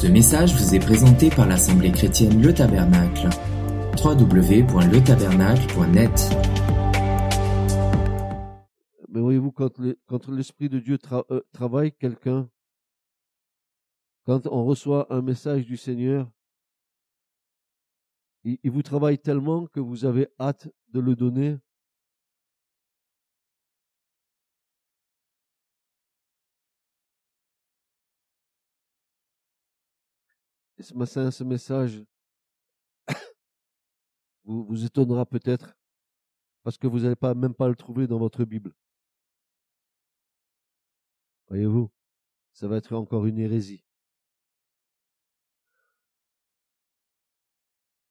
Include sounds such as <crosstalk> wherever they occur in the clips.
Ce message vous est présenté par l'Assemblée chrétienne Le Tabernacle. www.letabernacle.net Mais voyez-vous, quand, le- quand l'Esprit de Dieu euh, travaille quelqu'un, quand on reçoit un message du Seigneur, il vous travaille tellement que vous avez hâte de le donner? Et ce message <coughs> vous, vous étonnera peut-être parce que vous n'allez pas même pas le trouver dans votre Bible. Voyez-vous, ça va être encore une hérésie.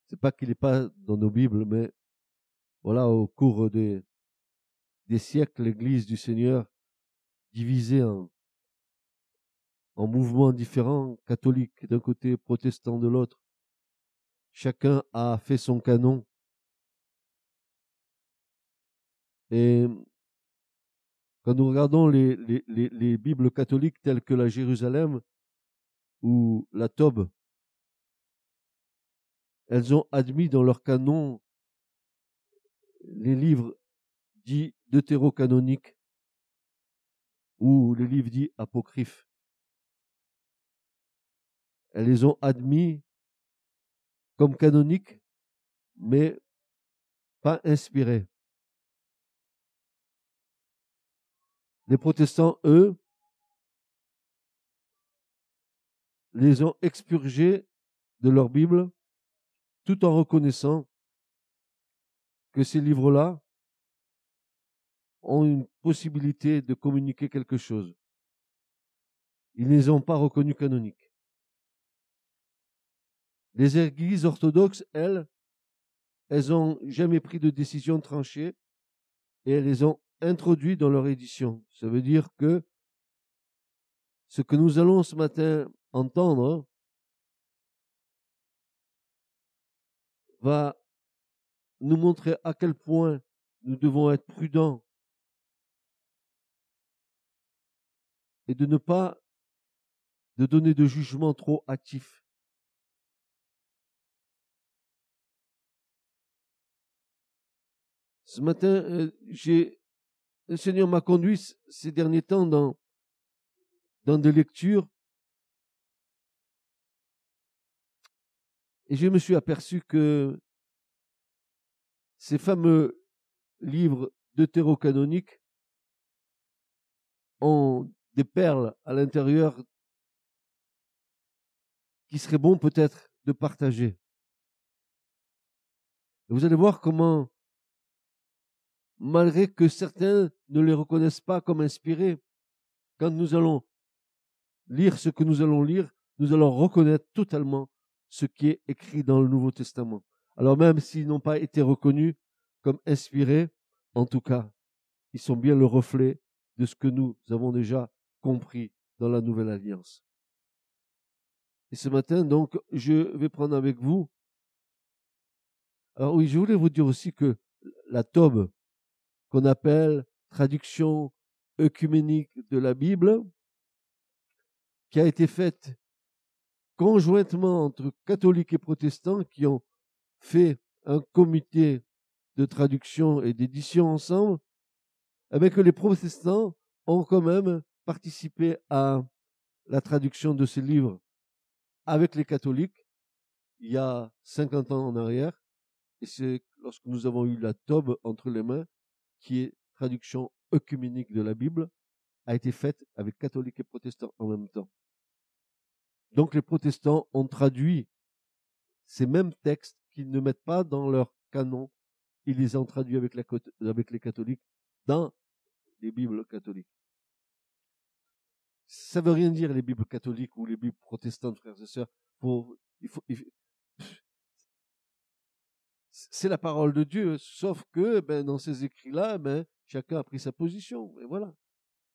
C'est pas qu'il n'est pas dans nos Bibles, mais voilà, au cours des, des siècles, l'Église du Seigneur, divisée en, en mouvements différents, catholiques d'un côté, protestants de l'autre, chacun a fait son canon. Et quand nous regardons les, les, les, les Bibles catholiques telles que la Jérusalem ou la Tobe, elles ont admis dans leur canon les livres dits deutérocanoniques ou les livres dits apocryphes. Elles les ont admis comme canoniques, mais pas inspirés. Les protestants, eux, les ont expurgés de leur Bible tout en reconnaissant que ces livres-là ont une possibilité de communiquer quelque chose. Ils ne les ont pas reconnus canoniques. Les églises orthodoxes, elles, elles ont jamais pris de décision tranchée et elles les ont introduits dans leur édition. Ça veut dire que ce que nous allons ce matin entendre va nous montrer à quel point nous devons être prudents et de ne pas de donner de jugement trop hâtif. Ce matin, euh, le Seigneur m'a conduit ces derniers temps dans dans des lectures et je me suis aperçu que ces fameux livres deutérocanoniques ont des perles à l'intérieur qui serait bon peut-être de partager. Vous allez voir comment, malgré que certains ne les reconnaissent pas comme inspirés, quand nous allons lire ce que nous allons lire, nous allons reconnaître totalement ce qui est écrit dans le Nouveau Testament. Alors même s'ils n'ont pas été reconnus comme inspirés, en tout cas, ils sont bien le reflet de ce que nous avons déjà compris dans la Nouvelle Alliance. Et ce matin, donc, je vais prendre avec vous. Alors oui, je voulais vous dire aussi que la Tobe, qu'on appelle traduction œcuménique de la Bible, qui a été faite conjointement entre catholiques et protestants qui ont fait un comité de traduction et d'édition ensemble, avec que les protestants ont quand même participé à la traduction de ces livres avec les catholiques il y a 50 ans en arrière. Et c'est lorsque nous avons eu la Tobe entre les mains, qui est traduction œcuménique de la Bible, a été faite avec catholiques et protestants en même temps. Donc les protestants ont traduit ces mêmes textes qu'ils ne mettent pas dans leur canon, ils les ont traduits avec, les catholiques dans les Bibles catholiques. Ça veut rien dire les Bibles catholiques ou les Bibles protestantes, frères et sœurs. Faut- c'est la parole de Dieu, sauf que ben, dans ces écrits-là, ben, chacun a pris sa position, et voilà.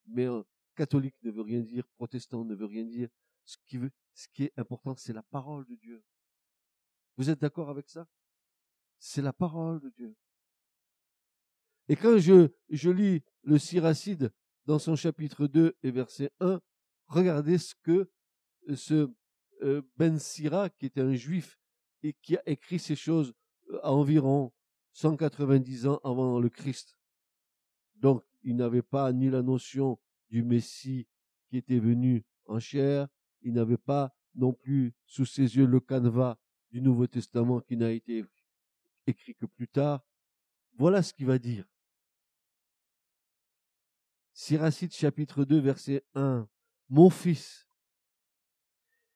Mais euh, catholique ne veut rien dire, protestant ne veut rien dire. Ce qui, est important, c'est la parole de Dieu. Vous êtes d'accord avec ça? C'est la parole de Dieu. Et quand je, lis le Siracide dans son chapitre 2 et verset 1, regardez ce que ce euh, Ben Sira, qui était un juif et qui a écrit ces choses à environ 190 ans avant le Christ. Donc, il n'avait pas ni la notion du Messie qui était venu en chair, il n'avait pas non plus sous ses yeux le canevas du Nouveau Testament qui n'a été écrit que plus tard. Voilà ce qu'il va dire. Siracide chapitre 2 verset 1. Mon fils,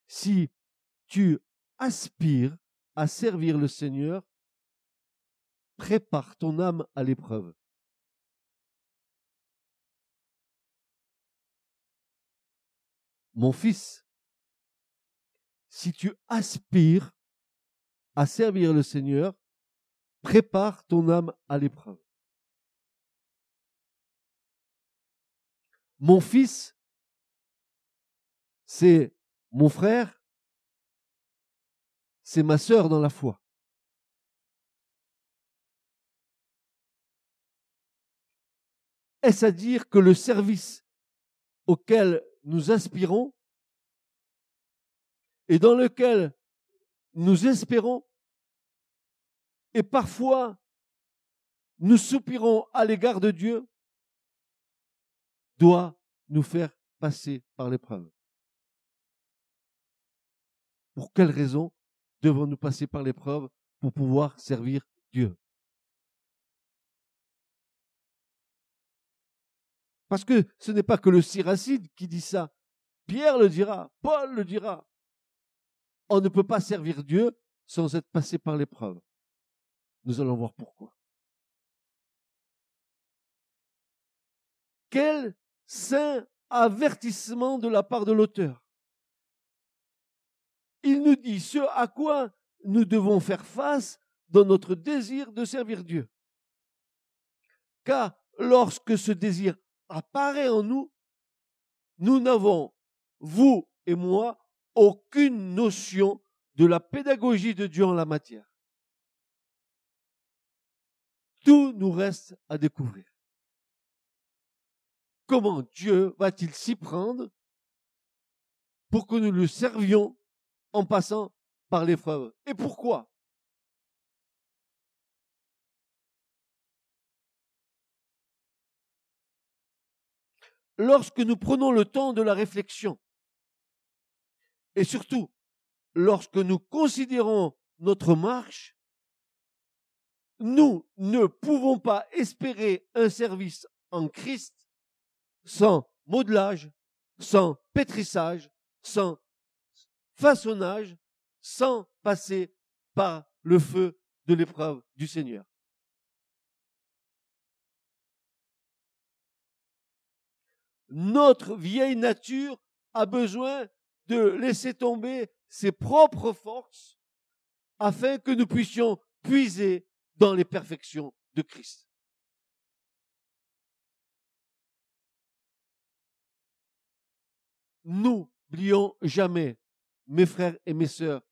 si tu aspires à servir le Seigneur, prépare ton âme à l'épreuve. Mon fils, si tu aspires à servir le Seigneur, prépare ton âme à l'épreuve. Mon fils, c'est mon frère, c'est ma sœur dans la foi. Est-ce à dire que le service auquel nous aspirons et dans lequel nous espérons et parfois nous soupirons à l'égard de Dieu doit nous faire passer par l'épreuve. Pour quelle raison devons-nous passer par l'épreuve pour pouvoir servir Dieu? Parce que ce n'est pas que le siracide qui dit ça. Pierre le dira, Paul le dira. On ne peut pas servir Dieu sans être passé par l'épreuve. Nous allons voir pourquoi. Quel saint avertissement de la part de l'auteur. Il nous dit ce à quoi nous devons faire face dans notre désir de servir Dieu. Car lorsque ce désir apparaît en nous, nous n'avons, vous et moi, aucune notion de la pédagogie de Dieu en la matière. Tout nous reste à découvrir. Comment Dieu va-t-il s'y prendre pour que nous le servions en passant par l'épreuve? Et pourquoi? Lorsque nous prenons le temps de la réflexion, et surtout lorsque nous considérons notre marche, nous ne pouvons pas espérer un service en Christ sans modelage, sans pétrissage, sans façonnage, sans passer par le feu de l'épreuve du Seigneur. Notre vieille nature a besoin de laisser tomber ses propres forces afin que nous puissions puiser dans les perfections de Christ. N'oublions jamais, mes frères et mes sœurs,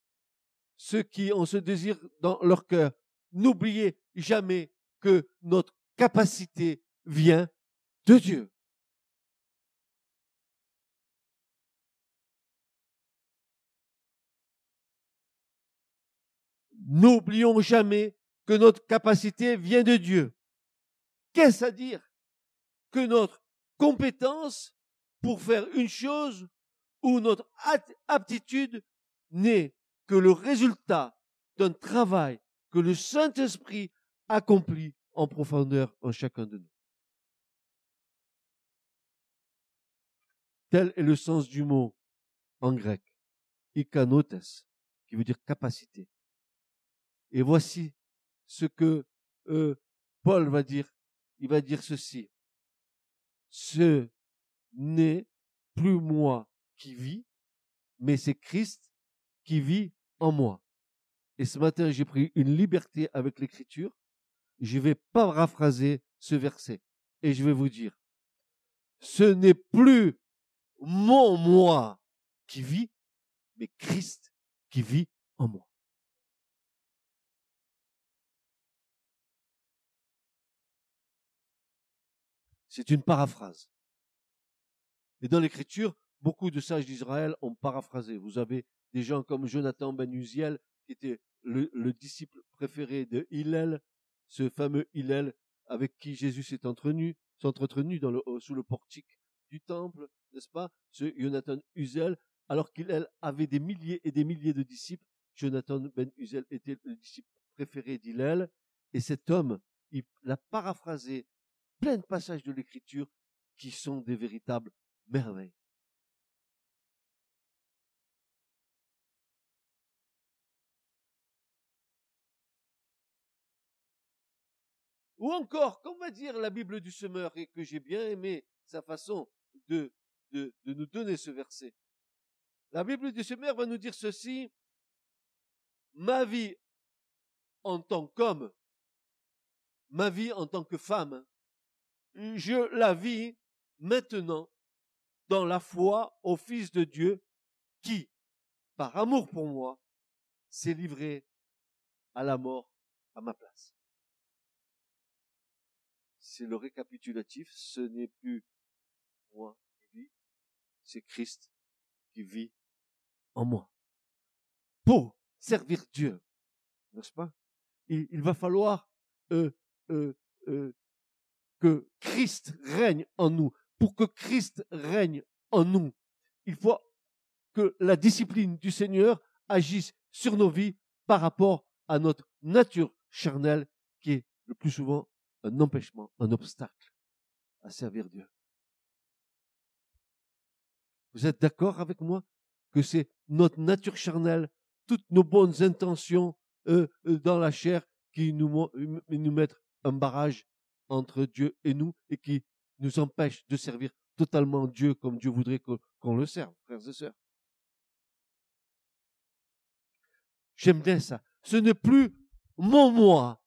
ceux qui ont ce désir dans leur cœur, n'oubliez jamais que notre capacité vient de Dieu. N'oublions jamais que notre capacité vient de Dieu. Qu'est-ce à dire Que notre compétence pour faire une chose ou notre aptitude n'est que le résultat d'un travail que le Saint-Esprit accomplit en profondeur en chacun de nous. Tel est le sens du mot en grec, ikanotes, qui veut dire capacité. Et voici ce que euh, Paul va dire. Il va dire ceci. Ce n'est plus moi qui vis, mais c'est Christ qui vit en moi. Et ce matin, j'ai pris une liberté avec l'écriture. Je vais paraphraser ce verset. Et je vais vous dire, ce n'est plus mon moi qui vit, mais Christ qui vit en moi. C'est une paraphrase. Et dans l'écriture, beaucoup de sages d'Israël ont paraphrasé. Vous avez des gens comme Jonathan ben Uziel, qui était le, disciple préféré de Hillel, ce fameux Hillel avec qui Jésus s'est entretenu, sous le portique du temple, n'est-ce pas Ce Jonathan Uzel, alors qu'il avait des milliers et des milliers de disciples, Jonathan ben Uzel était le disciple préféré d'Hillel, et cet homme, il a paraphrasé plein de passages de l'Écriture qui sont des véritables merveilles. Ou encore, qu'on va dire la Bible du semeur et que j'ai bien aimé sa façon de, de, de nous donner ce verset. La Bible du semeur va nous dire ceci, ma vie en tant qu'homme, ma vie en tant que femme, je la vis maintenant dans la foi au Fils de Dieu qui, par amour pour moi, s'est livré à la mort à ma place. C'est le récapitulatif, ce n'est plus moi qui vis, c'est Christ qui vit en moi. Pour servir Dieu, n'est-ce pas? Il, va falloir euh, euh, euh, Christ règne en nous. Pour que Christ règne en nous, il faut que la discipline du Seigneur agisse sur nos vies par rapport à notre nature charnelle qui est le plus souvent un empêchement, un obstacle à servir Dieu. Vous êtes d'accord avec moi que c'est notre nature charnelle, toutes nos bonnes intentions euh, euh, dans la chair qui nous, nous mettent un barrage entre Dieu et nous et qui nous empêche de servir totalement Dieu comme Dieu voudrait qu'on le serve, frères et sœurs. J'aime bien ça. Ce n'est plus mon moi,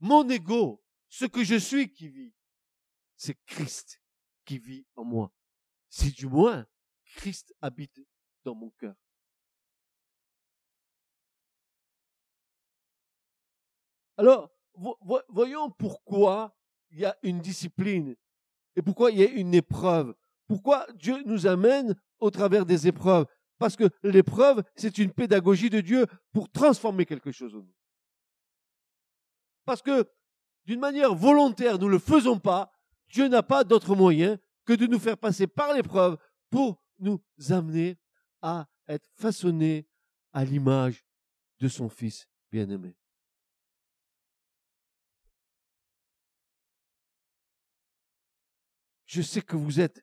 mon ego, ce que je suis qui vit. C'est Christ qui vit en moi. Si du moins Christ habite dans mon cœur. Alors, voyons pourquoi il y a une discipline et pourquoi il y a une épreuve. Pourquoi Dieu nous amène au travers des épreuves? Parce que l'épreuve, c'est une pédagogie de Dieu pour transformer quelque chose en nous. Parce que d'une manière volontaire, nous ne le faisons pas, Dieu n'a pas d'autre moyen que de nous faire passer par l'épreuve pour nous amener à être façonnés à l'image de son Fils bien-aimé. Je sais que vous êtes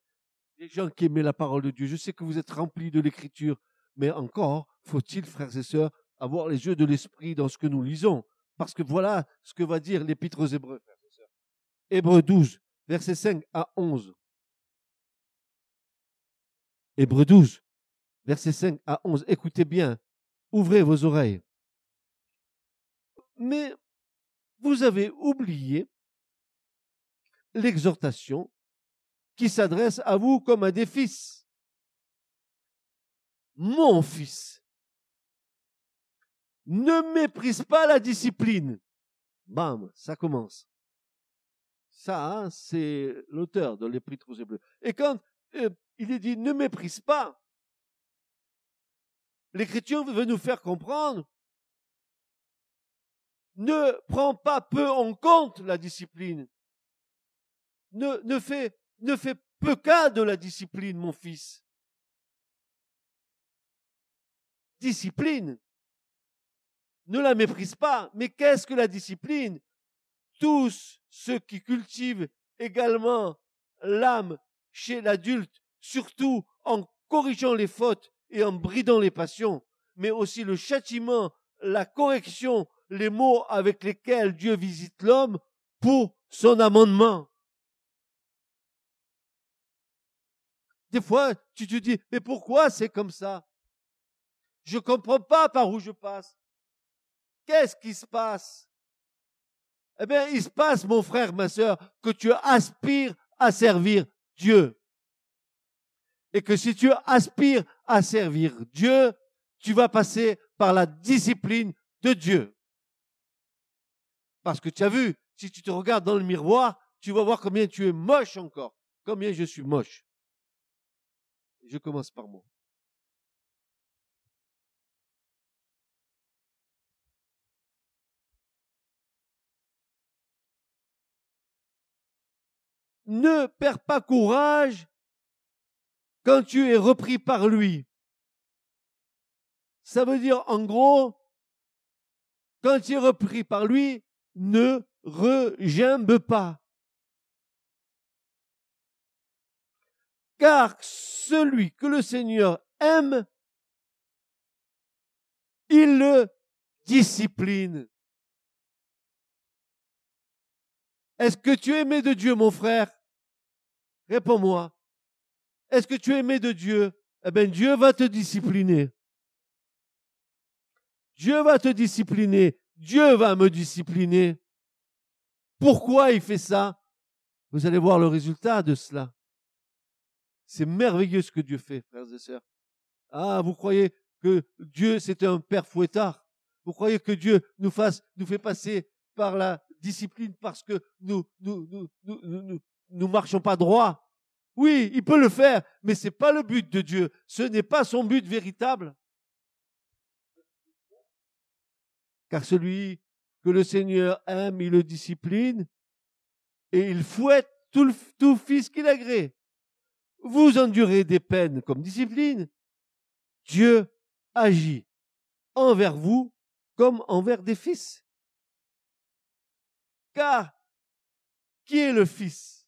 des gens qui aiment la parole de Dieu. Je sais que vous êtes remplis de l'écriture. Mais encore, faut-il, frères et sœurs, avoir les yeux de l'esprit dans ce que nous lisons? Parce que voilà ce que va dire l'épître aux Hébreux. Hébreux 12, versets 5 à 11. Hébreux 12, versets 5 à 11. Écoutez bien, ouvrez vos oreilles. Mais vous avez oublié l'exhortation qui s'adresse à vous comme à des fils. Mon fils, ne méprise pas la discipline. Bam, ça commence. Ça, hein, c'est l'auteur de l'Épître aux Hébreux. Et quand euh, il est dit ne méprise pas, l'Écriture veut nous faire comprendre ne prends pas peu en compte la discipline. Ne, ne fais ne fais peu cas de la discipline, mon fils. Discipline. Ne la méprise pas. Mais qu'est-ce que la discipline? Tous ceux qui cultivent également l'âme chez l'adulte, surtout en corrigeant les fautes et en bridant les passions, mais aussi le châtiment, la correction, les mots avec lesquels Dieu visite l'homme pour son amendement. Des fois, tu te dis, mais pourquoi c'est comme ça? Je ne comprends pas par où je passe. Qu'est-ce qui se passe? Eh bien, il se passe, mon frère, ma soeur, que tu aspires à servir Dieu. Et que si tu aspires à servir Dieu, tu vas passer par la discipline de Dieu. Parce que tu as vu, si tu te regardes dans le miroir, tu vas voir combien tu es moche encore, combien je suis moche Je commence par moi. Ne perds pas courage quand tu es repris par lui. Ça veut dire, en gros, quand tu es repris par lui, ne regimbe pas. Car celui que le Seigneur aime, il le discipline. Est-ce que tu es aimé de Dieu, mon frère? Réponds-moi. Est-ce que tu es aimé de Dieu? Eh bien, Dieu va te discipliner. Dieu va te discipliner. Dieu va me discipliner. Pourquoi il fait ça? Vous allez voir le résultat de cela. C'est merveilleux ce que Dieu fait, frères et sœurs. Ah, vous croyez que Dieu, c'est un père fouettard? Vous croyez que Dieu nous, fasse, fait passer par la discipline parce que nous nous, marchons pas droit? Oui, il peut le faire, mais ce n'est pas le but de Dieu. Ce n'est pas son but véritable. Car celui que le Seigneur aime, il le discipline et il fouette tout, tout fils qu'il agrée. Vous endurez des peines comme discipline. Dieu agit envers vous comme envers des fils. Car qui est le fils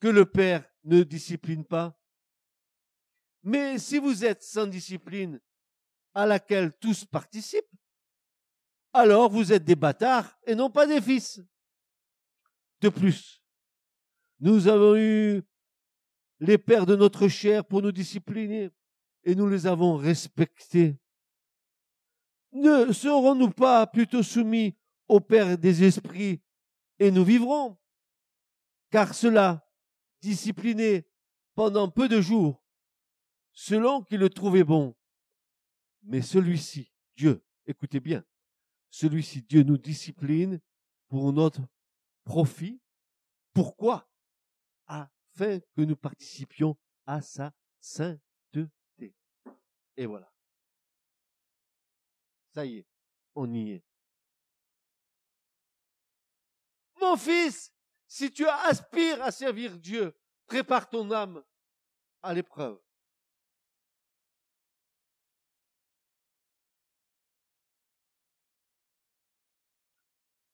que le Père ne discipline pas? Mais si vous êtes sans discipline à laquelle tous participent, alors vous êtes des bâtards et non pas des fils. De plus, nous avons eu les pères de notre chair pour nous discipliner et nous les avons respectés. Ne serons-nous pas plutôt soumis au Père des esprits et nous vivrons? Car cela, discipliné pendant peu de jours, selon qu'il le trouvait bon. Mais celui-ci, Dieu, écoutez bien, celui-ci, Dieu nous discipline pour notre profit. Pourquoi? Afin que nous participions à sa sainteté. Et voilà. Ça y est, on y est. Mon fils, si tu aspires à servir Dieu, prépare ton âme à l'épreuve.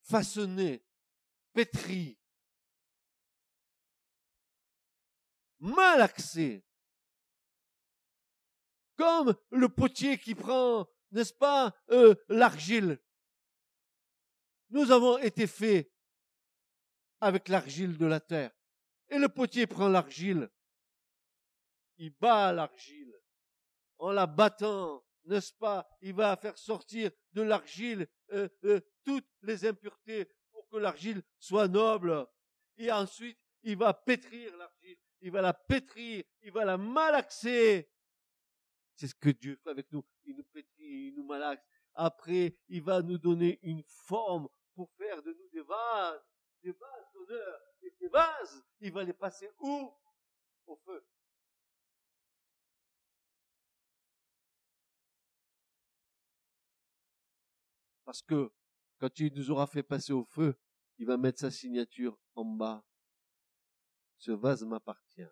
façonné, pétri, malaxé, comme le potier qui prend, n'est-ce pas, euh, l'argile. Nous avons été faits avec l'argile de la terre. Et le potier prend l'argile, il bat l'argile. En la battant, n'est-ce pas, il va faire sortir de l'argile euh, euh, toutes les impuretés pour que l'argile soit noble. Et ensuite, il va pétrir l'argile. Il va la pétrir. Il va la malaxer. C'est ce que Dieu fait avec nous. Il nous pétrit, il nous malaxe. Après, il va nous donner une forme pour faire de nous des vases, des vases d'honneur. Et ces vases, il va les passer où? Au feu. Parce que quand il nous aura fait passer au feu, il va mettre sa signature en bas. Ce vase m'appartient.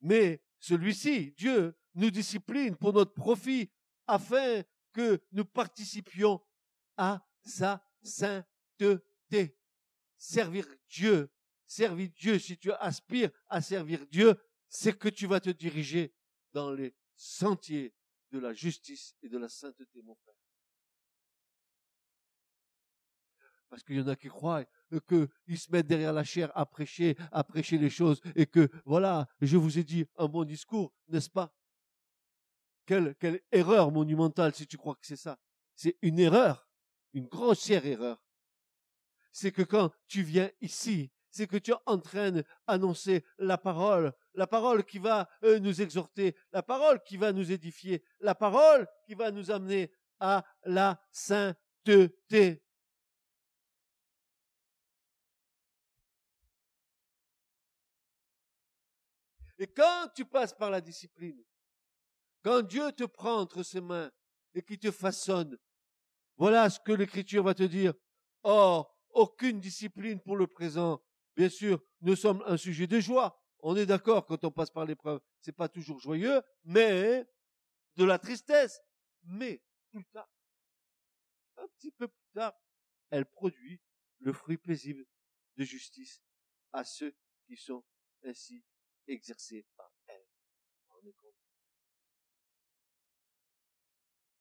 Mais celui-ci, Dieu, nous discipline pour notre profit afin que nous participions à sa sainteté. Servir Dieu, servir Dieu, si tu aspires à servir Dieu, c'est que tu vas te diriger dans les sentiers de la justice et de la sainteté, mon frère. Parce qu'il y en a qui croient qu'ils se mettent derrière la chair à prêcher, à prêcher les choses, et que, voilà, je vous ai dit un bon discours, n'est-ce pas? Quelle, erreur monumentale si tu crois que c'est ça. C'est une erreur, une grossière erreur. C'est que quand tu viens ici, c'est que tu es en train d'annoncer la parole, la parole qui va euh, nous exhorter, la parole qui va nous édifier, la parole qui va nous amener à la sainteté. Et quand tu passes par la discipline, quand Dieu te prend entre ses mains et qui te façonne, voilà ce que l'Écriture va te dire. Or, aucune discipline pour le présent. Bien sûr, nous sommes un sujet de joie. On est d'accord quand on passe par l'épreuve. C'est pas toujours joyeux, mais de la tristesse. Mais plus tard, un petit peu plus tard, elle produit le fruit paisible de justice à ceux qui sont ainsi exercés par elle.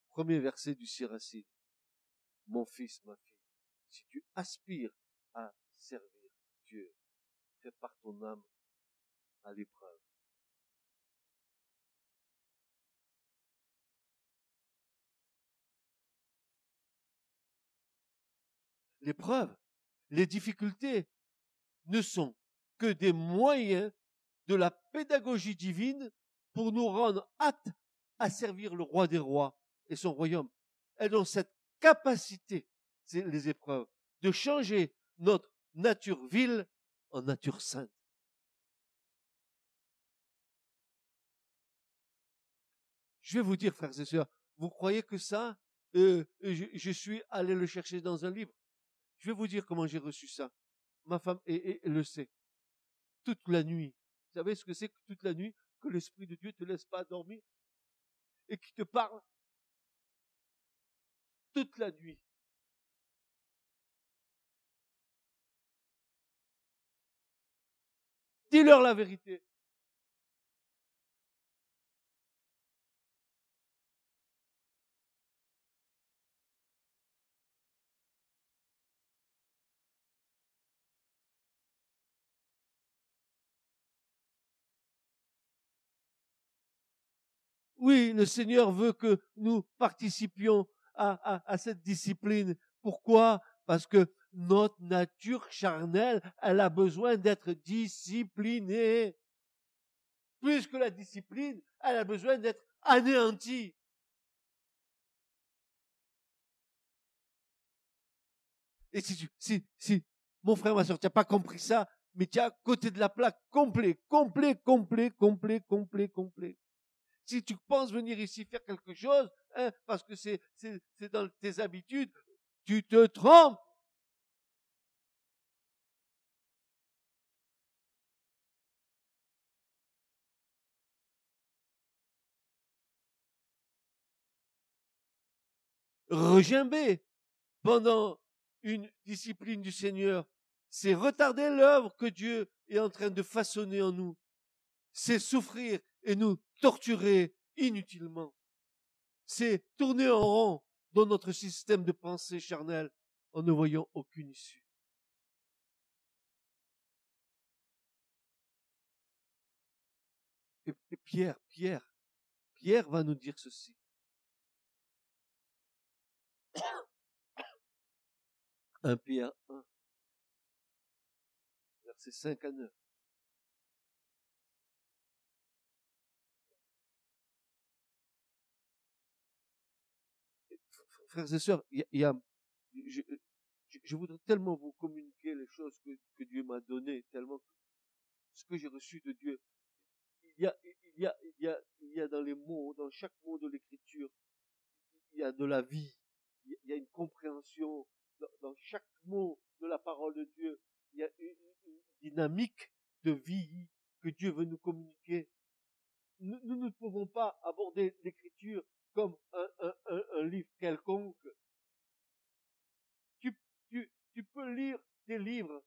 Premier verset du Siracide. Mon fils, ma fille, si tu aspires à servir Dieu, prépare ton âme à l'épreuve. L'épreuve, les difficultés ne sont que des moyens de la pédagogie divine pour nous rendre aptes à servir le roi des rois et son royaume. Elles ont cette capacité, c'est les épreuves, de changer notre nature vile en nature sainte. Je vais vous dire, frères et sœurs, vous croyez que ça, euh, je, suis allé le chercher dans un livre? Je vais vous dire comment j'ai reçu ça. Ma femme le sait. Toute la nuit. Vous savez ce que c'est que toute la nuit que l'Esprit de Dieu te laisse pas dormir et qui te parle toute la nuit. Dis-leur la vérité. Oui, le Seigneur veut que nous participions à, cette discipline. Pourquoi? Parce que notre nature charnelle, elle a besoin d'être disciplinée. Plus que la discipline, elle a besoin d'être anéantie. Et si, tu, si, si mon frère, ma soeur, tu n'as pas compris ça, mais tu es à côté de la plaque complet, complet, complet, complet, complet, complet. Si tu penses venir ici faire quelque chose, hein, parce que c'est, c'est, c'est dans tes habitudes, tu te trompes. Regimber pendant une discipline du Seigneur, c'est retarder l'œuvre que Dieu est en train de façonner en nous. C'est souffrir et nous torturer inutilement. C'est tourner en rond dans notre système de pensée charnelle en ne voyant aucune issue. Et, Pierre, Pierre, Pierre va nous dire ceci. <coughs> Un Pierre 1, verset 5 à 9. Frères et sœurs, il y a, je, voudrais tellement vous communiquer les choses que, Dieu m'a données, tellement ce que j'ai reçu de Dieu. Il y a, il y a, il y a, il y a dans les mots, dans chaque mot de l'écriture, il y a de la vie, il y a une compréhension dans, chaque mot de la parole de Dieu. Il y a une, dynamique de vie que Dieu veut nous communiquer. Nous ne pouvons pas aborder l'écriture comme un, un, un, livre quelconque. Tu, tu, tu peux lire des livres.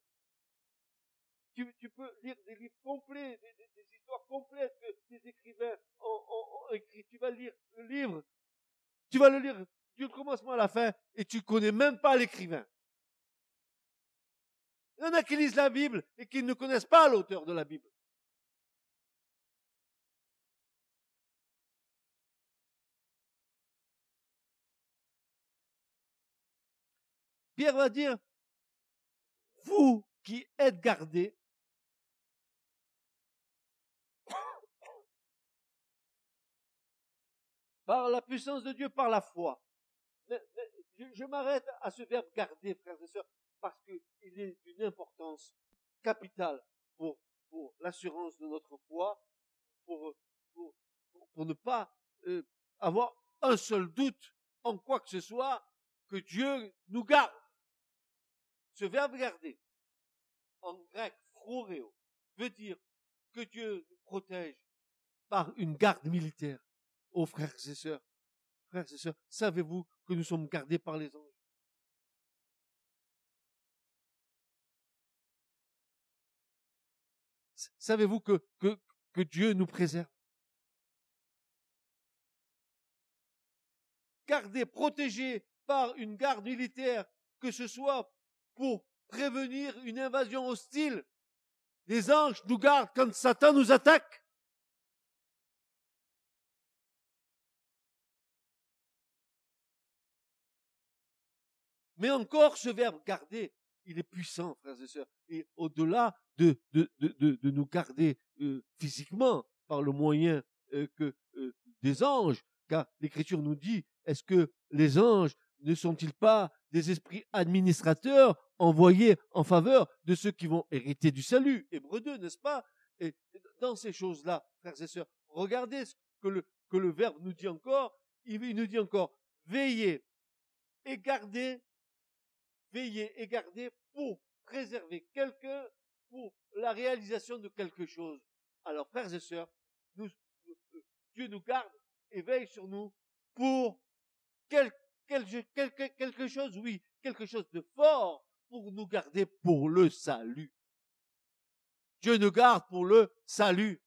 Tu, tu peux lire des livres complets, des, histoires complètes que des écrivains ont, ont, ont, écrit. Tu vas lire le livre. Tu vas le lire du commencement à la fin et tu connais même pas l'écrivain. Il y en a qui lisent la Bible et qui ne connaissent pas l'auteur de la Bible. Pierre va dire, vous qui êtes gardés, <coughs> par la puissance de Dieu, par la foi. je, m'arrête à ce verbe garder, frères et sœurs, parce qu'il est d'une importance capitale pour, l'assurance de notre foi pour ne pas euh, avoir un seul doute en quoi que ce soit, que Dieu nous garde. Ce verbe garder, en grec, phroréo, veut dire que Dieu nous protège par une garde militaire. Oh frères et sœurs, frères et sœurs, savez-vous que nous sommes gardés par les anges? Savez-vous que, Dieu nous préserve? Gardés, protégés par une garde militaire, que ce soit pour prévenir une invasion hostile. Les anges nous gardent quand Satan nous attaque. Mais encore, ce verbe garder, il est puissant, frères et sœurs. Et au-delà de, nous garder euh, physiquement par le moyen euh, que euh, des anges, car l'Écriture nous dit, est-ce que les anges ne sont-ils pas des esprits administrateurs envoyés en faveur de ceux qui vont hériter du salut Hébreu 2, n'est-ce pas? Et dans ces choses-là, frères et sœurs, regardez ce que le, que Verbe nous dit encore. Il nous dit encore, veillez et gardez, veillez et gardez pour préserver quelqu'un pour la réalisation de quelque chose. Alors, frères et sœurs, Dieu nous garde et veille sur nous pour quelque chose, oui, quelque chose de fort pour nous garder pour le salut. Dieu nous garde pour le salut.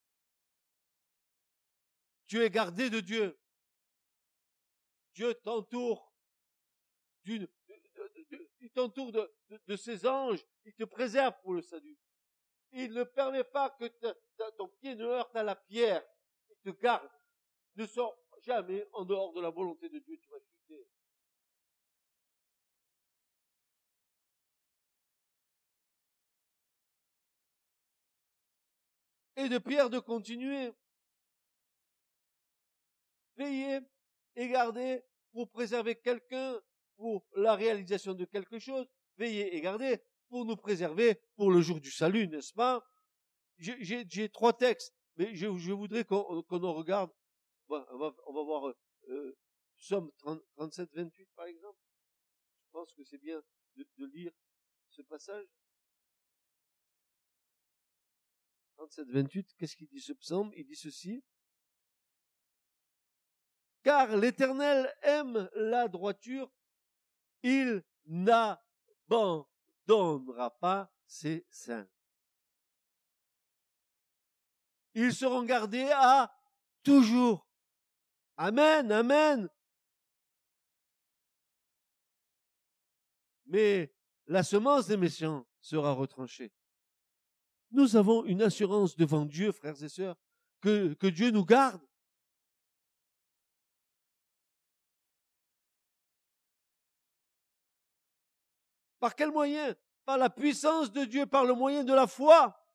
Tu es gardé de Dieu. Dieu t'entoure il de, ses anges, il te préserve pour le salut. Il ne permet pas que ton pied ne heurte à la pierre. Il te garde. Ne sors jamais en dehors de la volonté de Dieu. Tu et de Pierre de continuer. Veillez et gardez pour préserver quelqu'un pour la réalisation de quelque chose. Veillez et gardez pour nous préserver pour le jour du salut, n'est-ce pas? J'ai trois textes, mais je, voudrais qu'on en regarde. On va, on va, voir euh, Somme 37, 28 par exemple. Je pense que c'est bien de lire ce passage. 37, 28, qu'est-ce qu'il dit? Ce psaume Il dit ceci. Car l'Éternel aime la droiture, il n'abandonnera pas ses saints. Ils seront gardés à toujours. Amen, amen. Mais la semence des méchants sera retranchée. Nous avons une assurance devant Dieu, frères et sœurs, que, Dieu nous garde. Par quel moyen? Par la puissance de Dieu, par le moyen de la foi.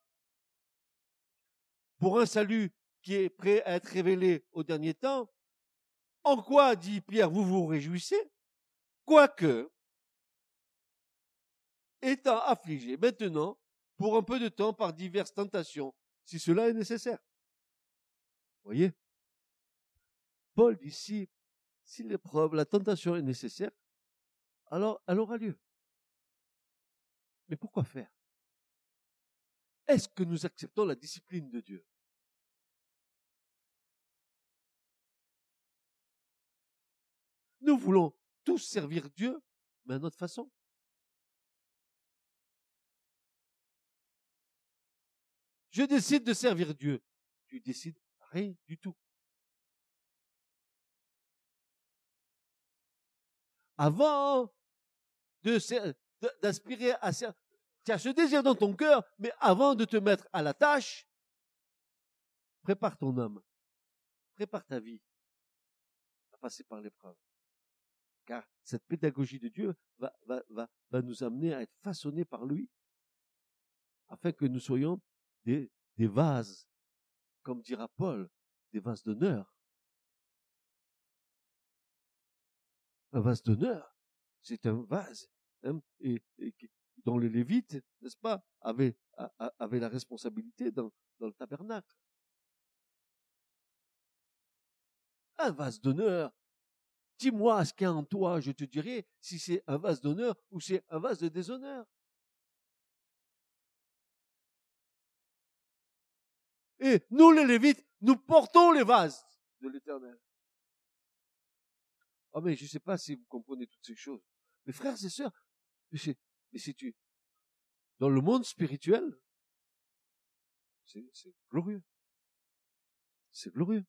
Pour un salut qui est prêt à être révélé au dernier temps, en quoi, dit Pierre, vous vous réjouissez? Quoique, étant affligé maintenant, pour un peu de temps par diverses tentations, si cela est nécessaire. Voyez? Paul dit si, si l'épreuve, la tentation est nécessaire, alors elle aura lieu. Mais pourquoi faire? Est-ce que nous acceptons la discipline de Dieu? Nous voulons tous servir Dieu, mais à notre façon. Je décide de servir Dieu. Tu décides rien du tout. Avant d'aspirer à tu as ce désir dans ton cœur, mais avant de te mettre à la tâche, prépare ton âme, prépare ta vie à passer par l'épreuve. Car cette pédagogie de Dieu va nous amener à être façonnés par lui, afin que nous soyons des, vases, comme dira Paul, des vases d'honneur. Un vase d'honneur, c'est un vase hein, et, dont les Lévites, n'est-ce pas, avaient, avaient la responsabilité dans, dans le tabernacle. un vase d'honneur. Dis-moi ce qu'il y a en toi, je te dirai si c'est un vase d'honneur ou c'est un vase de déshonneur. Et nous, les Lévites, nous portons les vases de l'éternel. Oh, mais je ne sais pas si vous comprenez toutes ces choses. Mais frères et sœurs, mais si tu, dans le monde spirituel, c'est glorieux. C'est glorieux.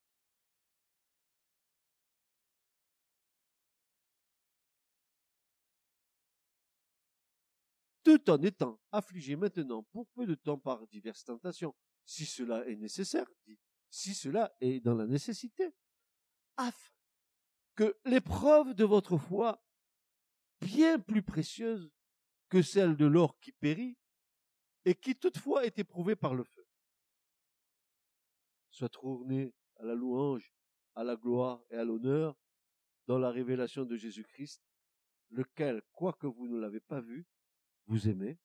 Tout en étant affligé maintenant pour peu de temps par diverses tentations, si cela est nécessaire, dit, si cela est dans la nécessité, afin que l'épreuve de votre foi, bien plus précieuse que celle de l'or qui périt, et qui toutefois est éprouvée par le feu, soit tournée à la louange, à la gloire et à l'honneur dans la révélation de Jésus-Christ, lequel, quoique vous ne l'avez pas vu, vous aimez,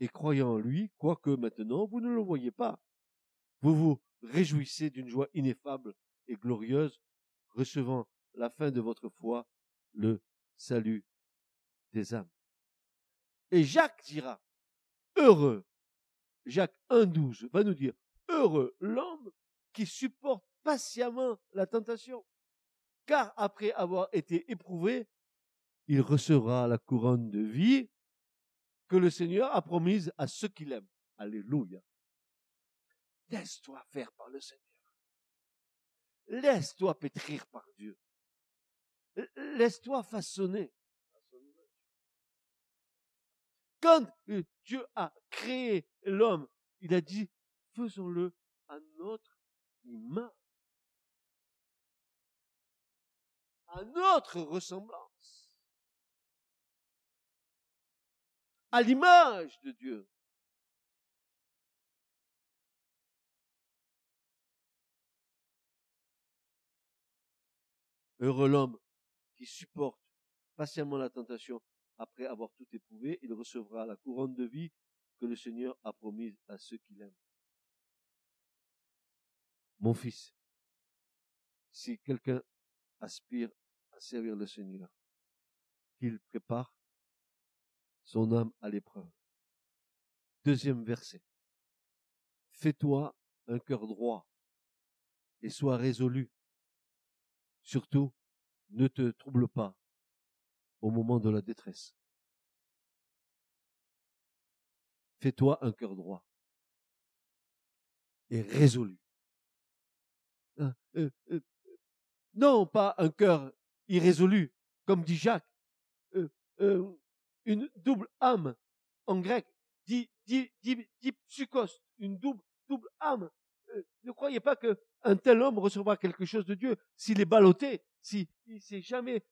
et croyant en lui, quoique maintenant vous ne le voyez pas. Vous vous réjouissez d'une joie ineffable et glorieuse, recevant la fin de votre foi, le salut des âmes. Et Jacques dira, heureux, Jacques 1.12 va nous dire, heureux l'homme qui supporte patiemment la tentation, car après avoir été éprouvé, il recevra la couronne de vie le Seigneur a promise à ceux qui l'aiment. Alléluia. Laisse-toi faire par le Seigneur. Laisse-toi pétrir par Dieu. Laisse-toi façonner. Quand Dieu a créé l'homme, il a dit, faisons-le à notre image. À notre ressemblance. À l'image de Dieu. Heureux l'homme qui supporte patiemment la tentation après avoir tout éprouvé, il recevra la couronne de vie que le Seigneur a promise à ceux qui l'aiment. Mon fils, si quelqu'un aspire à servir le Seigneur, qu'il prépare son âme à l'épreuve. Deuxième verset. Fais-toi un cœur droit et sois résolu. Surtout, ne te trouble pas au moment de la détresse. Fais-toi un cœur droit et résolu. Hein, euh, euh, non, pas un cœur irrésolu, comme dit Jacques. Euh, âme, en grec, dit, dit, dit, dit psychos, une double, double âme. ne croyez pas que un tel homme recevra quelque chose de Dieu s'il est ballotté, s'il ne sait jamais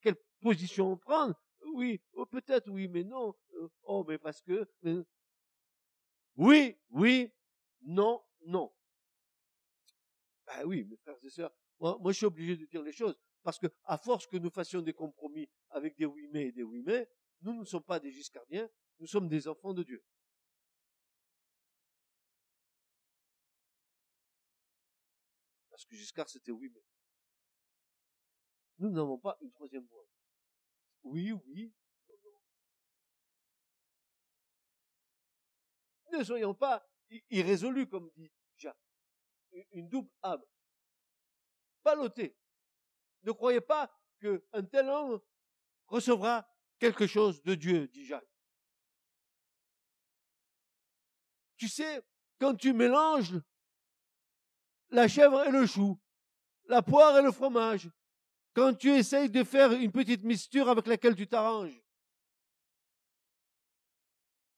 quelle position prendre. Oui, oh, peut-être oui, mais non. oh, mais parce que... Oui, oui, non, non. Ben oui, mes frères et sœurs, moi, moi je suis obligé de dire les choses, parce que à force que nous fassions des compromis avec des oui mais et des oui mais, nous ne sommes pas des giscardiens, nous sommes des enfants de Dieu. Parce que Giscard c'était oui mais. Nous n'avons pas une troisième voie. Oui, oui. Ne soyons pas irrésolus, comme dit Jacques une double âme. Ballotté. Ne croyez pas qu'un tel homme recevra quelque chose de Dieu, dit Jacques. Tu sais, quand tu mélanges la chèvre et le chou, la poire et le fromage, quand tu essayes de faire une petite misture avec laquelle tu t'arranges,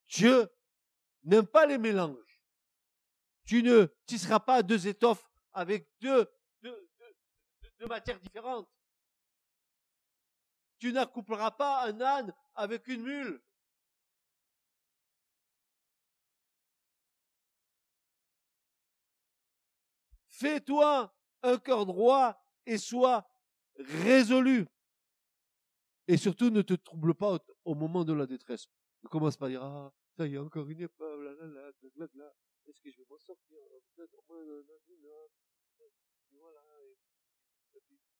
Dieu n'aime pas les mélanges tu ne tisseras pas deux étoffes avec deux, deux, matières différentes. Tu n'accoupleras pas un âne avec une mule. Fais-toi un cœur droit et sois résolu. Et surtout, ne te trouble pas au, moment de la détresse. Ne commence pas à dire, ah, ça y est, encore une épreuve, là, là, là, là, là. Est-ce que je vais m'en sortir? Voilà.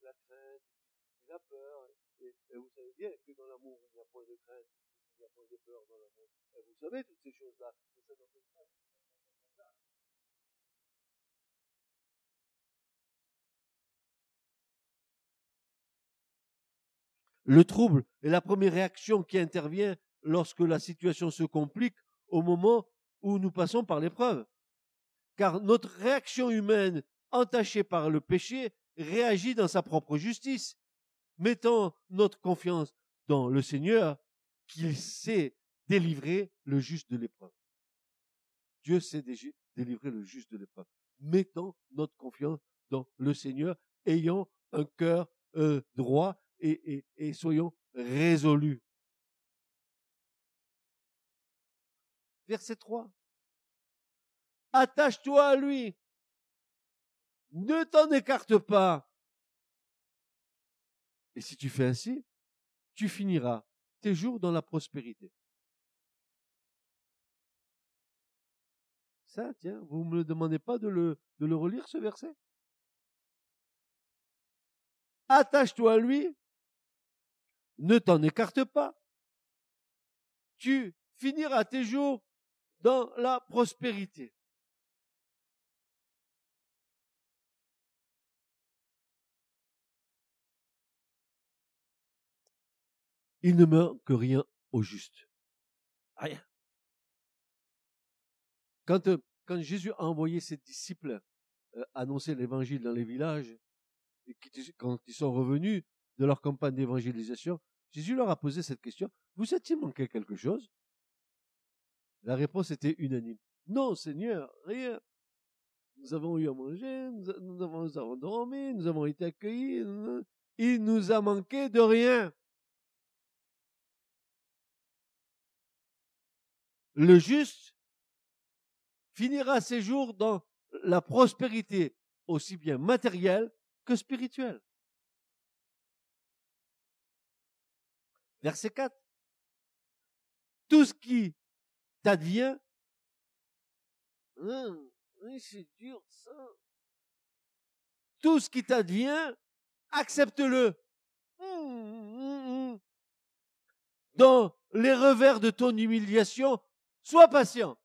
la puis la peur. Et, vous savez bien que dans l'amour, il n'y a point de crainte, il n'y a point de peur dans l'amour. Et vous savez toutes ces choses-là, mais ça n'empêche pas Le trouble est la première réaction qui intervient lorsque la situation se complique au moment où nous passons par l'épreuve. Car notre réaction humaine, entachée par le péché, réagit dans sa propre justice, mettant notre confiance dans le Seigneur qu'il sait délivrer le juste de l'épreuve. Dieu sait délivrer le juste de l'épreuve. Mettons notre confiance dans le Seigneur, ayant un cœur euh, droit et, et soyons résolus. Verset 3. Attache-toi à lui. Ne t'en écarte pas. Et si tu fais ainsi, tu finiras tes jours dans la prospérité. Ça, tiens, vous ne me demandez pas de le, de le relire, ce verset? Attache-toi à lui, ne t'en écarte pas. Tu finiras tes jours dans la prospérité. Il ne meurt que rien au juste. Rien. Quand, euh, quand Jésus a envoyé ses disciples euh, annoncer l'évangile dans les villages, et quand ils sont revenus de leur campagne d'évangélisation, Jésus leur a posé cette question. Vous êtes-il manqué quelque chose? La réponse était unanime. Non, Seigneur, rien. Nous avons eu à manger, nous, avons, nous avons dormi, nous avons été accueillis. Il nous a manqué de rien. Le juste finira ses jours dans la prospérité, aussi bien matérielle que spirituelle. Verset 4. Tout ce qui t'advient, hein, c'est dur ça. Tout ce qui t'advient, accepte-le. Hum, hum, hum, Dans les revers de ton humiliation, sois patient.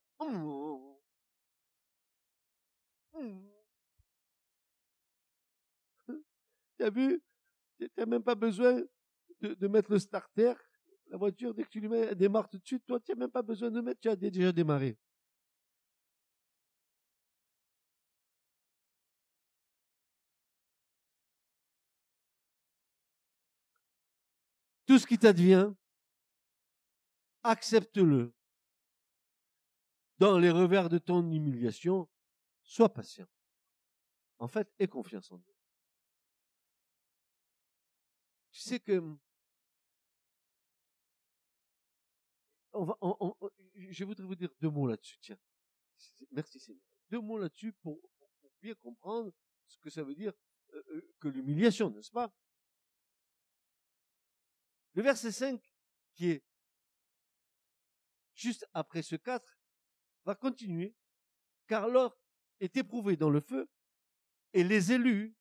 Tu as vu? Tu n'as même pas besoin de, mettre le starter. La voiture, dès que tu lui mets, elle démarre tout de suite. Toi, tu n'as même pas besoin de mettre, tu as déjà démarré. Tout ce qui t'advient, accepte-le. Dans les revers de ton humiliation, sois patient. En fait, aie confiance en Dieu. Tu sais que va, je voudrais vous dire deux mots là-dessus. Tiens, merci Seigneur. Deux mots là-dessus pour, bien comprendre ce que ça veut dire euh, euh, que l'humiliation, n'est-ce pas? Le verset 5, qui est juste après ce 4, va continuer, car l'or est éprouvé dans le feu, et les élus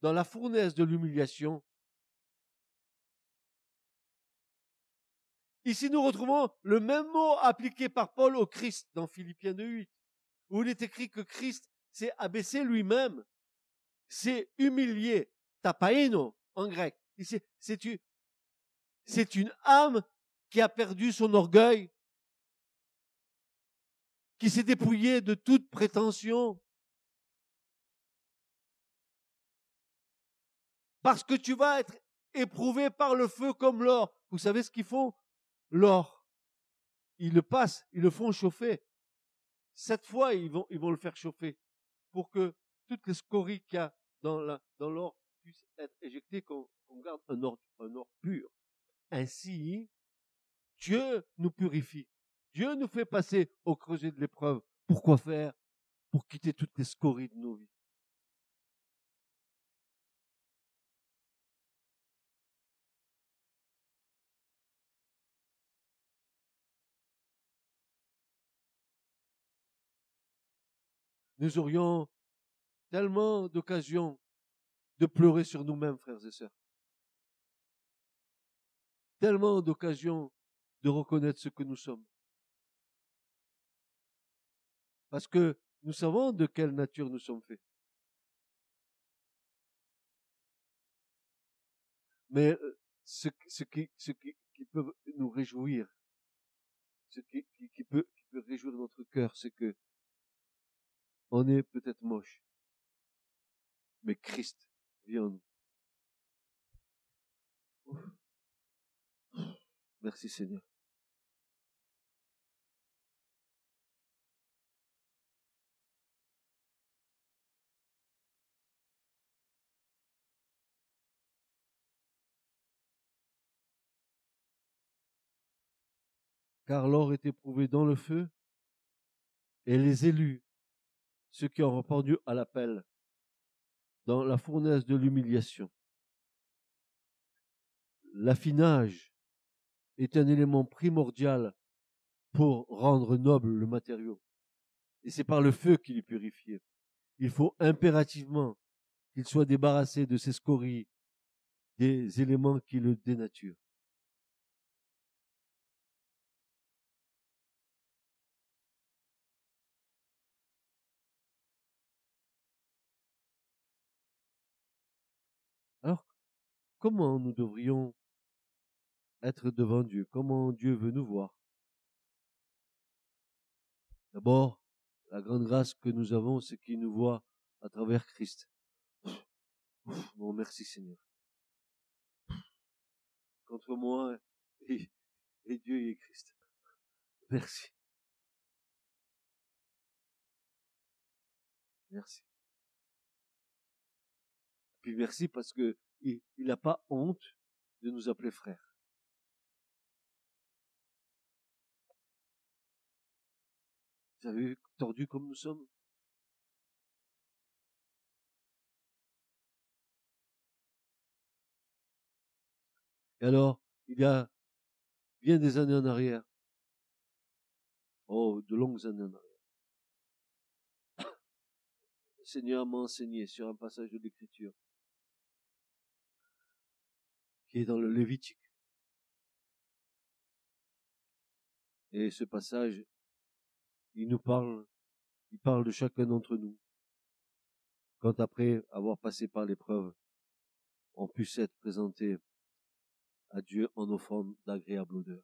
dans la fournaise de l'humiliation Ici, nous retrouvons le même mot appliqué par Paul au Christ dans Philippiens 2.8, où il est écrit que Christ s'est abaissé lui-même, s'est humilié, tapaino en grec. C'est une, c'est une âme qui a perdu son orgueil, qui s'est dépouillée de toute prétention. Parce que tu vas être éprouvé par le feu comme l'or. Vous savez ce qu'ils font? L'or. Ils le passent, ils le font chauffer. Cette fois, ils vont, ils vont le faire chauffer pour que toutes les scories qu'il y a dans, l'or puissent être éjectées, qu'on garde un or, un or pur. Ainsi, Dieu nous purifie. Dieu nous fait passer au creuset de l'épreuve. Pourquoi faire? Pour quitter toutes les scories de nos vies. nous aurions tellement d'occasions de pleurer sur nous-mêmes, frères et sœurs. Tellement d'occasions de reconnaître ce que nous sommes. Parce que nous savons de quelle nature nous sommes faits. Mais euh, ce, qui, ce qui, peut nous réjouir, ce qui, peut, réjouir notre cœur, c'est que on est peut-être moche, mais Christ vit en nous. Merci Seigneur. Car l'or est éprouvé dans le feu, et les élus, ceux qui ont répondu à l'appel, dans la fournaise de l'humiliation. L'affinage est un élément primordial pour rendre noble le matériau. Et c'est par le feu qu'il est purifié. Il faut impérativement qu'il soit débarrassé de ses scories, des éléments qui le dénaturent. Comment nous devrions être devant Dieu, comment Dieu veut nous voir? D'abord, la grande grâce que nous avons, c'est qu'il nous voit à travers Christ. Bon, merci Seigneur. Contre moi et, Dieu et Christ. Merci. Merci. Puis merci parce que il n'a pas honte de nous appeler frères. Vous avez vu, tordus comme nous sommes? Et alors, il y a bien des années en arrière, oh, de longues années en arrière, <coughs> le Seigneur m'a enseigné sur un passage de l'Écriture dans le Lévitique. Et ce passage, il nous parle, il parle de chacun d'entre nous. Quand après avoir passé par l'épreuve, on puisse être présenté à Dieu en offrant d'agréable odeur.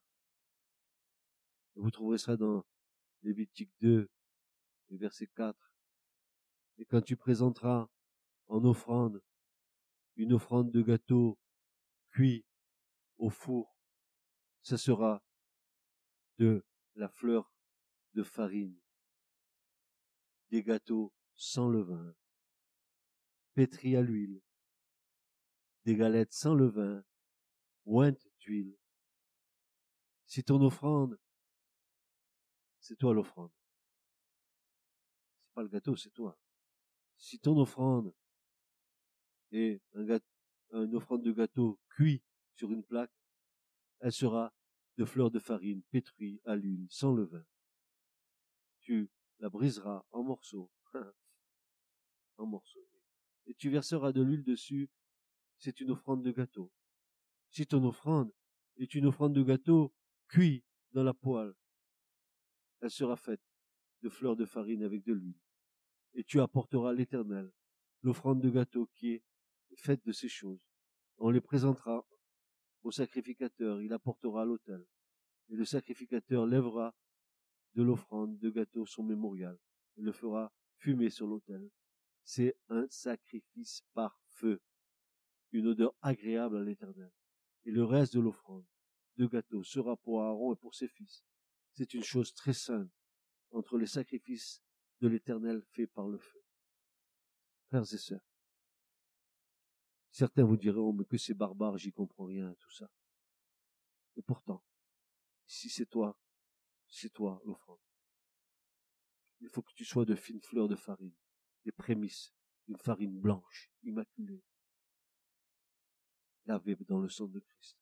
vous trouverez ça dans Lévitique 2, verset 4. Et quand tu présenteras en offrande une offrande de gâteau cuit au four, ce sera de la fleur de farine, des gâteaux sans levain, pétris à l'huile, des galettes sans levain, ointes d'huile. Si ton offrande, c'est toi l'offrande. C'est pas le gâteau, c'est toi. Si ton offrande est un, gâteau, une offrande de gâteau cuit sur une plaque, elle sera de fleurs de farine pétries à l'huile, sans levain. Tu la briseras en morceaux, <laughs> en morceaux, et tu verseras de l'huile dessus, c'est une offrande de gâteau. Si ton offrande est une offrande de gâteau cuit dans la poêle, elle sera faite de fleurs de farine avec de l'huile, et tu apporteras l'Éternel l'offrande de gâteau qui est faite de ces choses. On les présentera au sacrificateur, il apportera à l'autel. Et le sacrificateur lèvera de l'offrande de gâteau son mémorial et le fera fumer sur l'autel. C'est un sacrifice par feu, une odeur agréable à l'éternel. Et le reste de l'offrande de gâteau sera pour Aaron et pour ses fils. C'est une chose très sainte entre les sacrifices de l'éternel faits par le feu. Frères et sœurs, Certains vous diront, mais que c'est barbare, j'y comprends rien à tout ça. Et pourtant, si c'est toi, c'est toi l'offrande. Il faut que tu sois de fines fleurs de farine, des prémices, une farine blanche, immaculée, lavée dans le sang de Christ.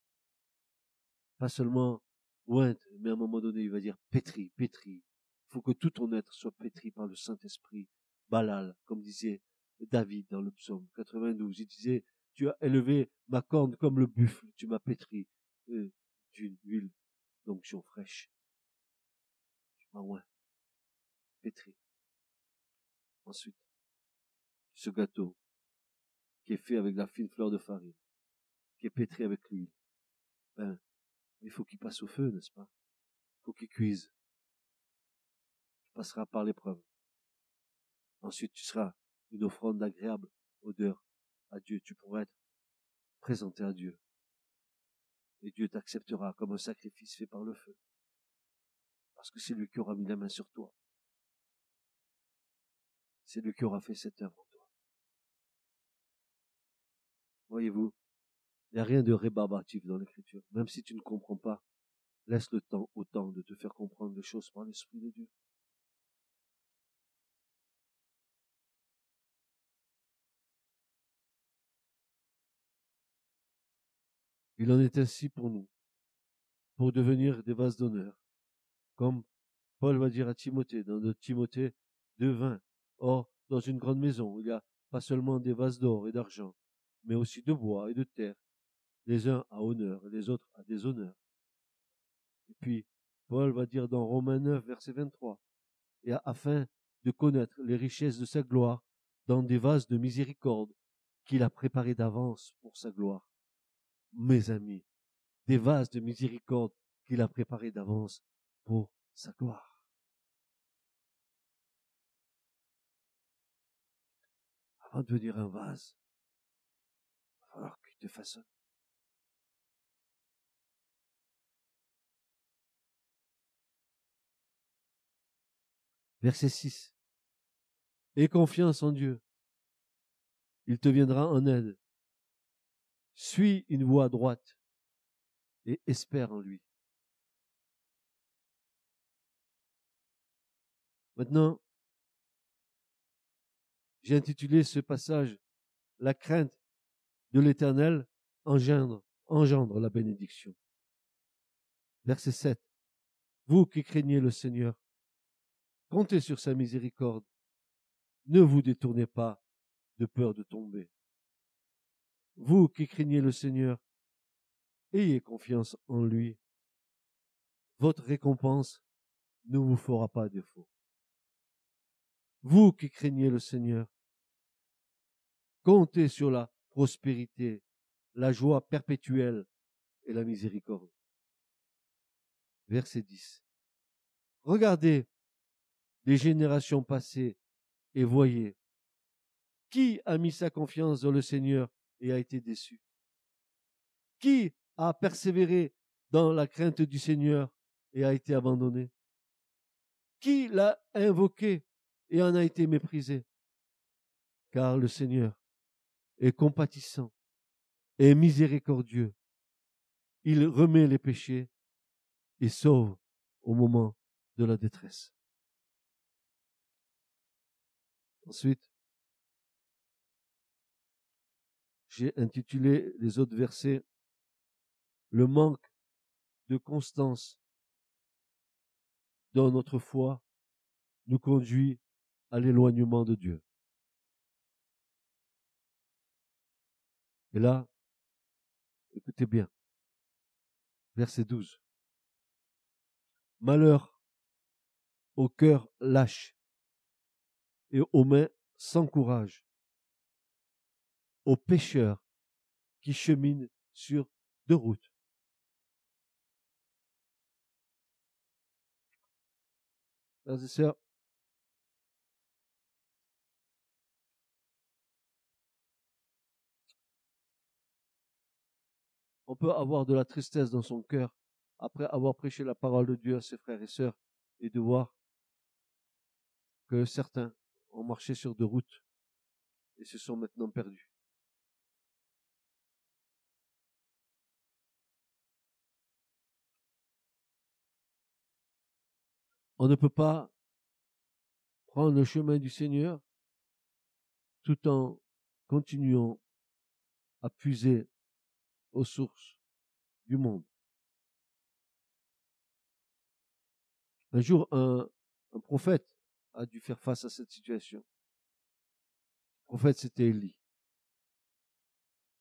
Pas seulement ointe, mais à un moment donné, il va dire pétri, pétri. Il faut que tout ton être soit pétri par le Saint-Esprit, balal, comme disait David dans le psaume 92. Il disait, tu as élevé ma corne comme le buffle, tu m'as pétri euh, d'une huile d'onction fraîche. Tu m'as oint, pétri. Ensuite, ce gâteau qui est fait avec la fine fleur de farine, qui est pétri avec l'huile, ben, il faut qu'il passe au feu, n'est-ce pas? Il faut qu'il cuise. Tu passeras par l'épreuve. Ensuite, tu seras une offrande d'agréable odeur à Dieu. Tu pourras être présenté à Dieu. Et Dieu t'acceptera comme un sacrifice fait par le feu. Parce que c'est lui qui aura mis la main sur toi. C'est lui qui aura fait cette œuvre en toi. Voyez-vous, il n'y a rien de rébarbatif dans l'écriture. Même si tu ne comprends pas, laisse le temps au temps de te faire comprendre les choses par l'Esprit de Dieu. Il en est ainsi pour nous, pour devenir des vases d'honneur, comme Paul va dire à Timothée dans de Timothée 2.20. Or, dans une grande maison, il y a pas seulement des vases d'or et d'argent, mais aussi de bois et de terre, les uns à honneur et les autres à déshonneur. Et puis, Paul va dire dans Romains 9, verset 23, et afin de connaître les richesses de sa gloire dans des vases de miséricorde qu'il a préparés d'avance pour sa gloire mes amis, des vases de miséricorde qu'il a préparés d'avance pour sa gloire. Avant de devenir un vase, il va falloir qu'il te façonne. Verset 6. Aie confiance en Dieu. Il te viendra en aide. Suis une voie droite et espère en lui. Maintenant, j'ai intitulé ce passage La crainte de l'éternel engendre, la bénédiction. Verset 7. Vous qui craignez le Seigneur, comptez sur sa miséricorde. Ne vous détournez pas de peur de tomber. Vous qui craignez le Seigneur, ayez confiance en lui. Votre récompense ne vous fera pas défaut. Vous qui craignez le Seigneur, comptez sur la prospérité, la joie perpétuelle et la miséricorde. Verset 10. Regardez les générations passées et voyez qui a mis sa confiance dans le Seigneur et a été déçu Qui a persévéré dans la crainte du Seigneur et a été abandonné? Qui l'a invoqué et en a été méprisé? Car le Seigneur est compatissant et miséricordieux. Il remet les péchés et sauve au moment de la détresse. Ensuite, j'ai intitulé les autres versets Le manque de constance dans notre foi nous conduit à l'éloignement de Dieu. Et là, écoutez bien, verset 12. Malheur au cœur lâche et aux mains sans courage, aux pêcheurs qui cheminent sur deux routes. Frères et sœurs, on peut avoir de la tristesse dans son cœur après avoir prêché la parole de Dieu à ses frères et sœurs et de voir que certains ont marché sur deux routes et se sont maintenant perdus. On ne peut pas prendre le chemin du Seigneur tout en continuant à puiser aux sources du monde. Un jour, un, prophète a dû faire face à cette situation. Le prophète, c'était Élie.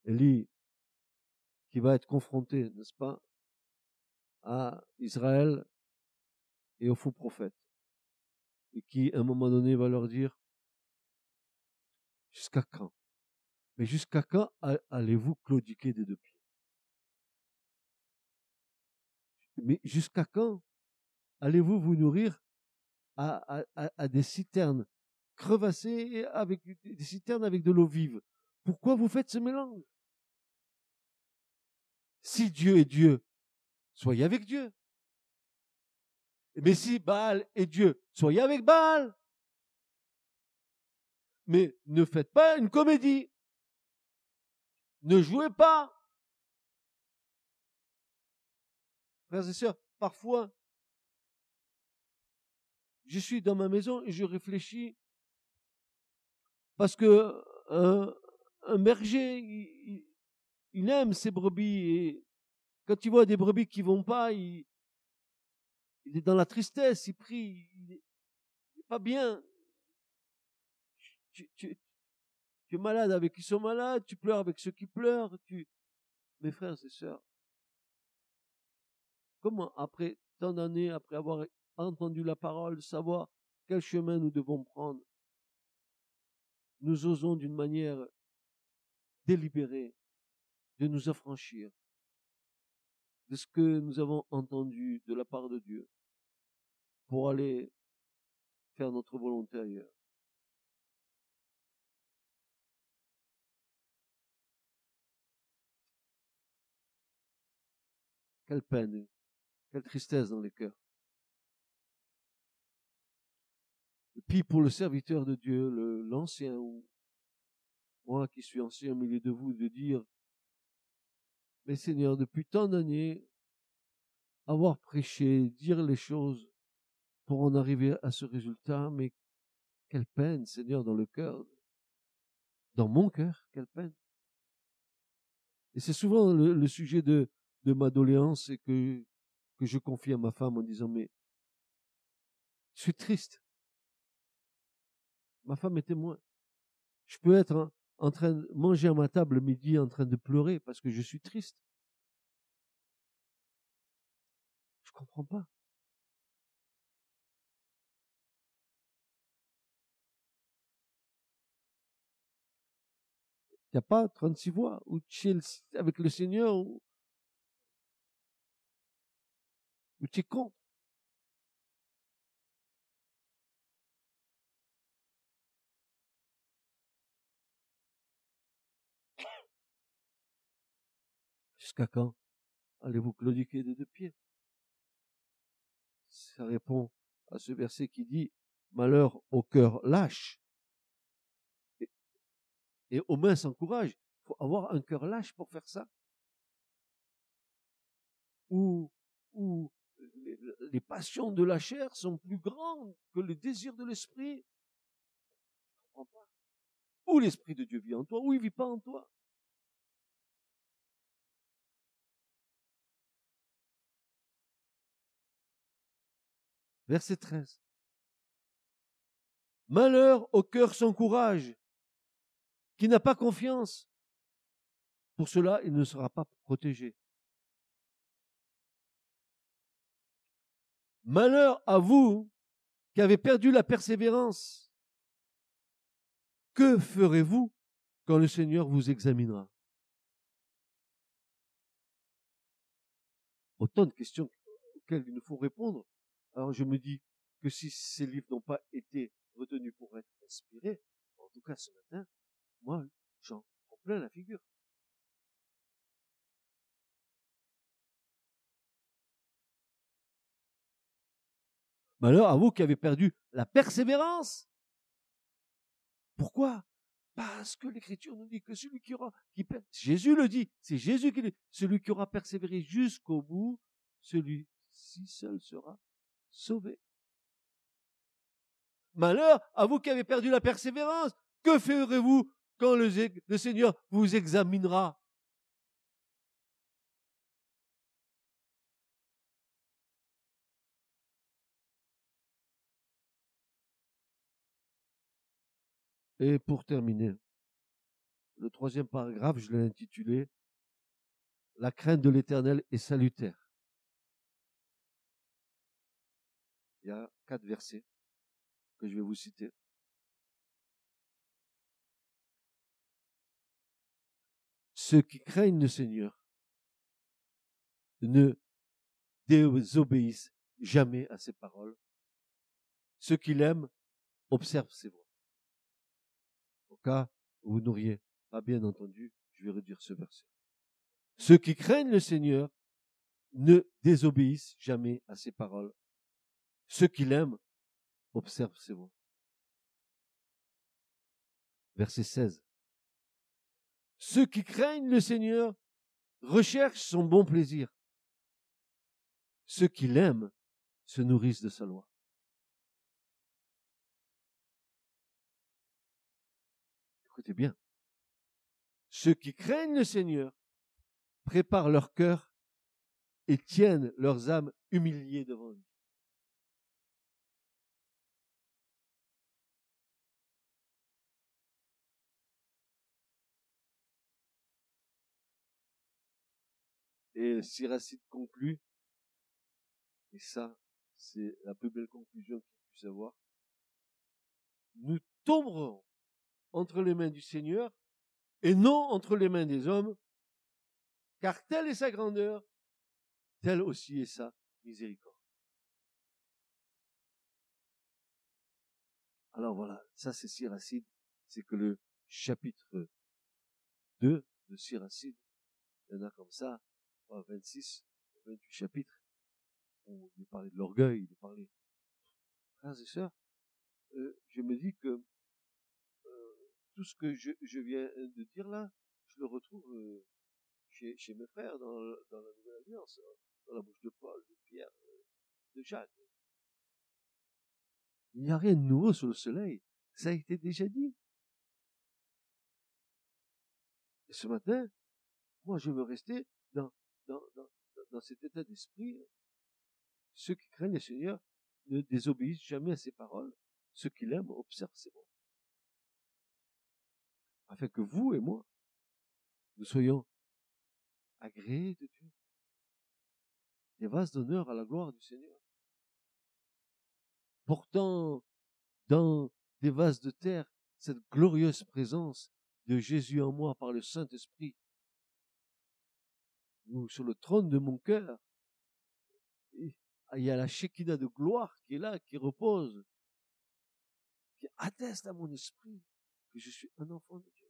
Élie, qui va être confronté, n'est-ce pas, à Israël et aux faux prophètes. Et qui, à un moment donné, va leur dire, jusqu'à quand? Mais jusqu'à quand allez-vous claudiquer des deux pieds? Mais jusqu'à quand allez-vous vous nourrir à, des citernes crevassées avec des citernes avec de l'eau vive? Pourquoi vous faites ce mélange? Si Dieu est Dieu, soyez avec Dieu. Mais si Baal est Dieu, soyez avec Baal. Mais ne faites pas une comédie. Ne jouez pas. Frères et sœurs, parfois, je suis dans ma maison et je réfléchis parce que un, berger, il, aime ses brebis et quand il voit des brebis qui vont pas, il, est dans la tristesse, il prie, il n'est pas bien. Tu, es malade avec qui sont malades, tu pleures avec ceux qui pleurent, mes frères et sœurs, Comment, après tant d'années, après avoir entendu la parole, savoir quel chemin nous devons prendre, nous osons d'une manière délibérée de nous affranchir? De ce que nous avons entendu de la part de Dieu pour aller faire notre volonté ailleurs. Quelle peine quelle tristesse dans les cœurs. Et puis pour le serviteur de Dieu, l'ancien, ou moi qui suis ancien au milieu de vous, de dire, mais Seigneur, depuis tant d'années, avoir prêché, dire les choses pour en arriver à ce résultat, mais quelle peine, Seigneur, dans le cœur, dans mon cœur, quelle peine. Et c'est souvent le, sujet de, ma doléance, c'est que que je confie à ma femme en disant, mais je suis triste. Ma femme est témoin. Je peux être en, train de manger à ma table le midi en train de pleurer parce que je suis triste. Je comprends pas. Il n'y a pas 36 voix ou chill avec le Seigneur Ou tu es contre Jusqu'à quand allez-vous claudiquer des deux pieds? Ça répond à ce verset qui dit Malheur au cœur lâche et, aux mains sans courage. Il faut avoir un cœur lâche pour faire ça. Ou, ou les passions de la chair sont plus grandes que le désir de l'esprit. Je comprends pas. Où l'esprit de Dieu vit en toi, ou il vit pas en toi. Verset 13. Malheur au cœur sans courage, qui n'a pas confiance. Pour cela, il ne sera pas protégé. Malheur à vous qui avez perdu la persévérance. Que ferez-vous quand le Seigneur vous examinera? Autant de questions auxquelles il nous faut répondre. Alors je me dis que si ces livres n'ont pas été retenus pour être inspirés, en tout cas ce matin, moi, j'en prends plein la figure. Malheur à vous qui avez perdu la persévérance. Pourquoi? Parce que l'Écriture nous dit que celui qui aura, qui, Jésus le dit, c'est Jésus qui dit, celui qui aura persévéré jusqu'au bout, celui-ci seul sera sauvé. Malheur à vous qui avez perdu la persévérance. Que ferez-vous quand le, Seigneur vous examinera? Et pour terminer, le troisième paragraphe, je l'ai intitulé La crainte de l'éternel est salutaire. Il y a quatre versets que je vais vous citer. Ceux qui craignent le Seigneur ne désobéissent jamais à ses paroles. Ceux qui l'aiment observent ses voix. Au cas où vous n'auriez pas bien entendu, je vais redire ce verset. Ceux qui craignent le Seigneur ne désobéissent jamais à ses paroles. Ceux qui l'aiment observent ses voix. Verset 16. Ceux qui craignent le Seigneur recherchent son bon plaisir. Ceux qui l'aiment se nourrissent de sa loi. Écoutez bien. Ceux qui craignent le Seigneur préparent leur cœur et tiennent leurs âmes humiliées devant lui. Et Siracide conclut, et ça, c'est la plus belle conclusion qu'il puisse avoir, nous tomberons entre les mains du Seigneur et non entre les mains des hommes, car telle est sa grandeur, telle aussi est sa miséricorde. Alors voilà, ça c'est Siracide, c'est que le chapitre 2 de Siracide, il y en a comme ça, 26, 28 chapitres, où il est parlé de l'orgueil, il est parlé, frères et sœurs, euh, je me dis que tout ce que je, viens de dire là, je le retrouve euh, chez, mes frères dans, la Nouvelle Alliance, hein, dans la bouche de Paul, de Pierre, euh, de Jacques. Il n'y a rien de nouveau sous le soleil. Ça a été déjà dit. Et ce matin, moi, je veux rester dans, cet état d'esprit. Ceux qui craignent le Seigneur ne désobéissent jamais à ses paroles. Ceux qui l'aiment observent ses mots afin que vous et moi, nous soyons agréés de Dieu, des vases d'honneur à la gloire du Seigneur, portant dans des vases de terre cette glorieuse présence de Jésus en moi par le Saint-Esprit, sur le trône de mon cœur, il y a la Shekinah de gloire qui est là, qui repose, qui atteste à mon esprit que je suis un enfant de Dieu.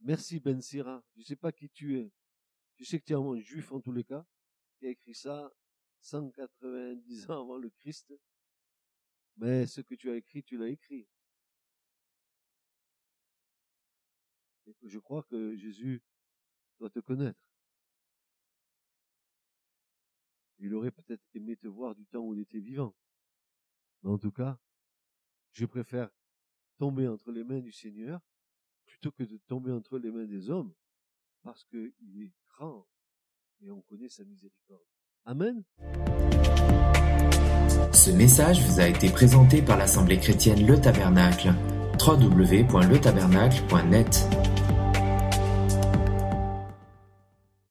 Merci Ben Sira. Je ne sais pas qui tu es. Je sais que tu es un juif en tous les cas, qui a écrit ça 190 ans avant le Christ. Mais ce que tu as écrit, tu l'as écrit. Je crois que Jésus doit te connaître. Il aurait peut-être aimé te voir du temps où il était vivant. Mais en tout cas, je préfère tomber entre les mains du Seigneur plutôt que de tomber entre les mains des hommes, parce qu'il est grand et on connaît sa miséricorde. Amen. Ce message vous a été présenté par l'Assemblée chrétienne Le Tabernacle. www.letabernacle.net